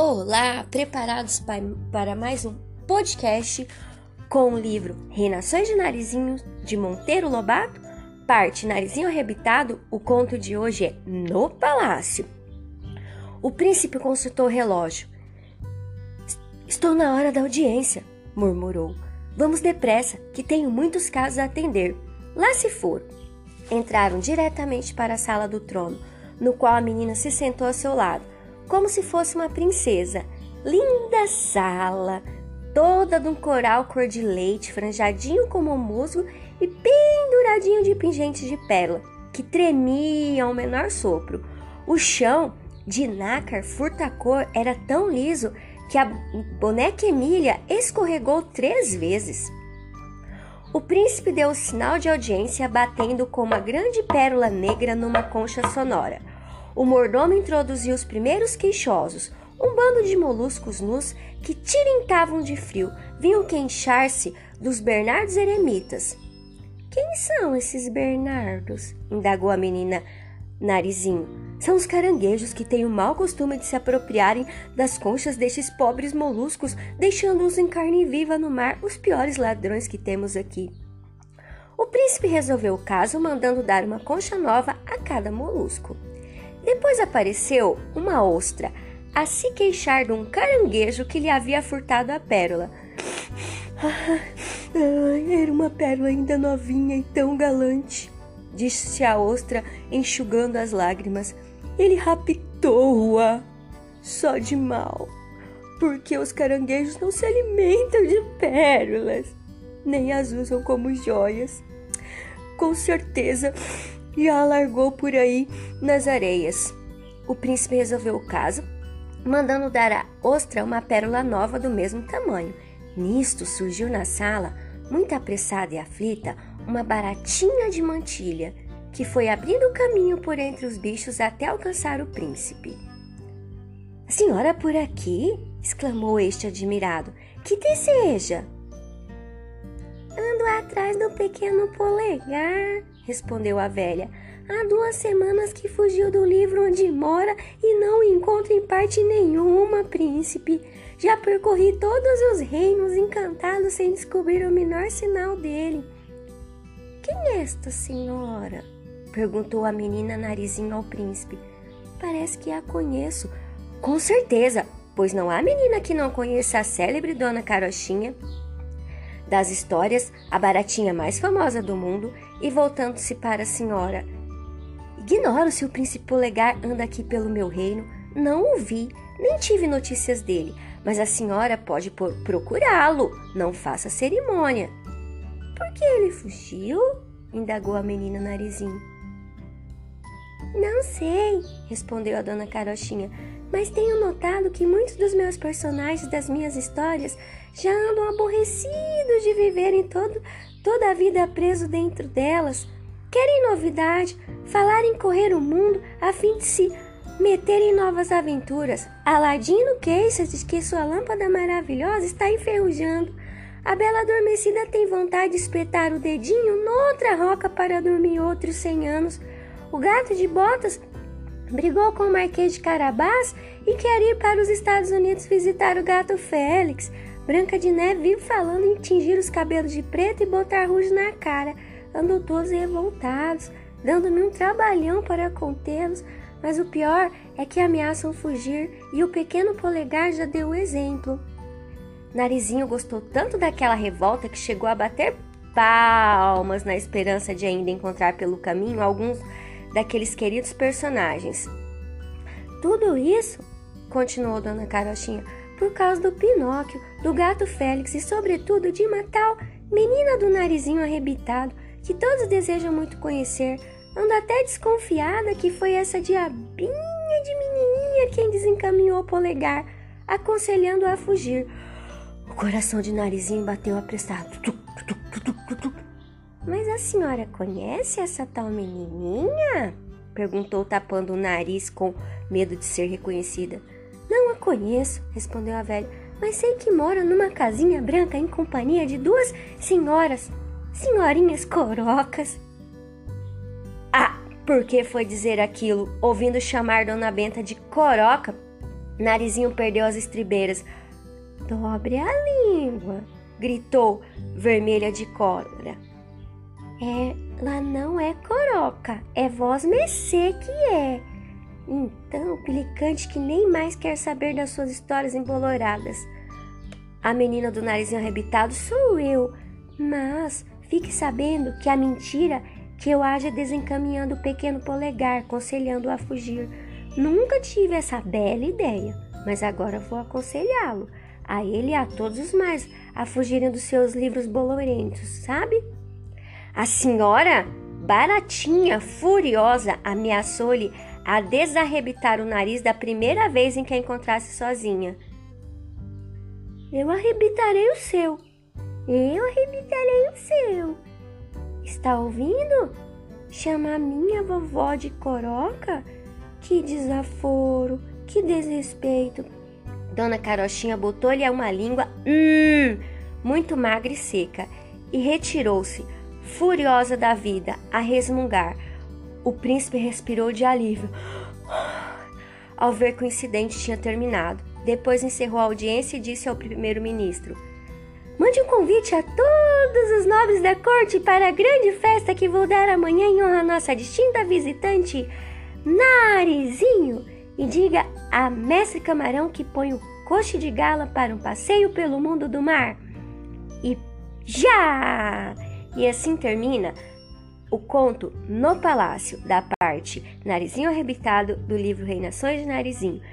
Olá, preparados para mais um podcast com o livro Reinações de Narizinho de Monteiro Lobato, parte Narizinho Arrebitado. O conto de hoje é No Palácio. O príncipe consultou o relógio. Estou na hora da audiência, murmurou. Vamos depressa, que tenho muitos casos a atender. Lá se for. Entraram diretamente para a sala do trono, no qual a menina se sentou ao seu lado como se fosse uma princesa. Linda sala, toda de um coral cor de leite, franjadinho como um musgo e penduradinho de pingentes de pérola, que tremia ao menor sopro. O chão, de nácar furta-cor, era tão liso que a boneca Emília escorregou três vezes. O príncipe deu o sinal de audiência batendo com uma grande pérola negra numa concha sonora. O mordomo introduziu os primeiros queixosos, um bando de moluscos nus que tirintavam de frio, vinham queixar-se dos Bernardos eremitas. Quem são esses Bernardos? indagou a menina Narizinho. São os caranguejos que têm o mau costume de se apropriarem das conchas destes pobres moluscos, deixando-os em carne viva no mar, os piores ladrões que temos aqui. O príncipe resolveu o caso mandando dar uma concha nova a cada molusco. Depois apareceu uma ostra a se queixar de um caranguejo que lhe havia furtado a pérola. era uma pérola ainda novinha e tão galante, disse a ostra, enxugando as lágrimas. Ele raptou-a só de mal, porque os caranguejos não se alimentam de pérolas, nem as usam como joias. Com certeza e a largou por aí nas areias. O príncipe resolveu o caso, mandando dar à ostra uma pérola nova do mesmo tamanho. Nisto surgiu na sala, muito apressada e aflita, uma baratinha de mantilha, que foi abrindo caminho por entre os bichos até alcançar o príncipe. A senhora por aqui? exclamou este admirado. Que deseja? Ando atrás do pequeno polegar, respondeu a velha. Há duas semanas que fugiu do livro onde mora e não encontro em parte nenhuma, príncipe. Já percorri todos os reinos encantados sem descobrir o menor sinal dele. Quem é esta senhora? perguntou a menina narizinho ao príncipe. Parece que a conheço. Com certeza, pois não há menina que não conheça a célebre Dona Carochinha das histórias, a baratinha mais famosa do mundo, e voltando-se para a senhora: Ignoro se o príncipe polegar anda aqui pelo meu reino, não o vi, nem tive notícias dele, mas a senhora pode procurá-lo, não faça cerimônia. Por que ele fugiu? indagou a menina Narizinho. Não sei, respondeu a dona Carochinha, mas tenho notado que muitos dos meus personagens das minhas histórias já andam aborrecidos de viverem todo, toda a vida preso dentro delas. Querem novidade, falar em correr o mundo a fim de se meter em novas aventuras. Aladino queixa-se que sua lâmpada maravilhosa está enferrujando. A bela adormecida tem vontade de espetar o dedinho noutra roca para dormir outros cem anos. O gato de botas brigou com o Marquês de Carabás e quer ir para os Estados Unidos visitar o gato Félix. Branca de Neve vive falando em tingir os cabelos de preto e botar rujo na cara. Andam todos revoltados, dando-me um trabalhão para contê-los, mas o pior é que ameaçam fugir e o pequeno polegar já deu o exemplo. Narizinho gostou tanto daquela revolta que chegou a bater palmas na esperança de ainda encontrar pelo caminho alguns daqueles queridos personagens. Tudo isso, continuou Dona Carochinha, por causa do Pinóquio, do gato Félix e, sobretudo, de uma tal menina do narizinho arrebitado que todos desejam muito conhecer. Ando até desconfiada que foi essa diabinha de menininha quem desencaminhou o polegar, aconselhando-a a fugir. O coração de narizinho bateu apressado. Mas a senhora conhece essa tal menininha? Perguntou, tapando o nariz com medo de ser reconhecida. Não a conheço, respondeu a velha, mas sei que mora numa casinha branca em companhia de duas senhoras, senhorinhas corocas. Ah, por que foi dizer aquilo, ouvindo chamar Dona Benta de coroca? Narizinho perdeu as estribeiras. Dobre a língua, gritou, vermelha de cólera. Ela não é coroca, é voz mercê que é. Então, Pilicante que nem mais quer saber das suas histórias emboloradas. A menina do narizinho arrebitado sou eu, mas fique sabendo que a mentira que eu haja desencaminhando o pequeno polegar, aconselhando-o a fugir. Nunca tive essa bela ideia, mas agora vou aconselhá-lo, a ele e a todos os mais, a fugirem dos seus livros bolorentos, sabe? A senhora, baratinha, furiosa, ameaçou-lhe a desarrebitar o nariz da primeira vez em que a encontrasse sozinha. Eu arrebitarei o seu. Eu arrebitarei o seu. Está ouvindo? Chama a minha vovó de coroca? Que desaforo, que desrespeito. Dona Carochinha botou-lhe uma língua, hum, muito magra e seca, e retirou-se, furiosa da vida, a resmungar. O príncipe respirou de alívio ao ver que o incidente tinha terminado. Depois encerrou a audiência e disse ao primeiro-ministro: Mande um convite a todos os nobres da corte para a grande festa que vou dar amanhã em honra à nossa distinta visitante, Narizinho, e diga a mestre Camarão que põe o coche de gala para um passeio pelo mundo do mar. E já! E assim termina o conto No Palácio, da parte Narizinho Arrebitado do livro Reinações de Narizinho.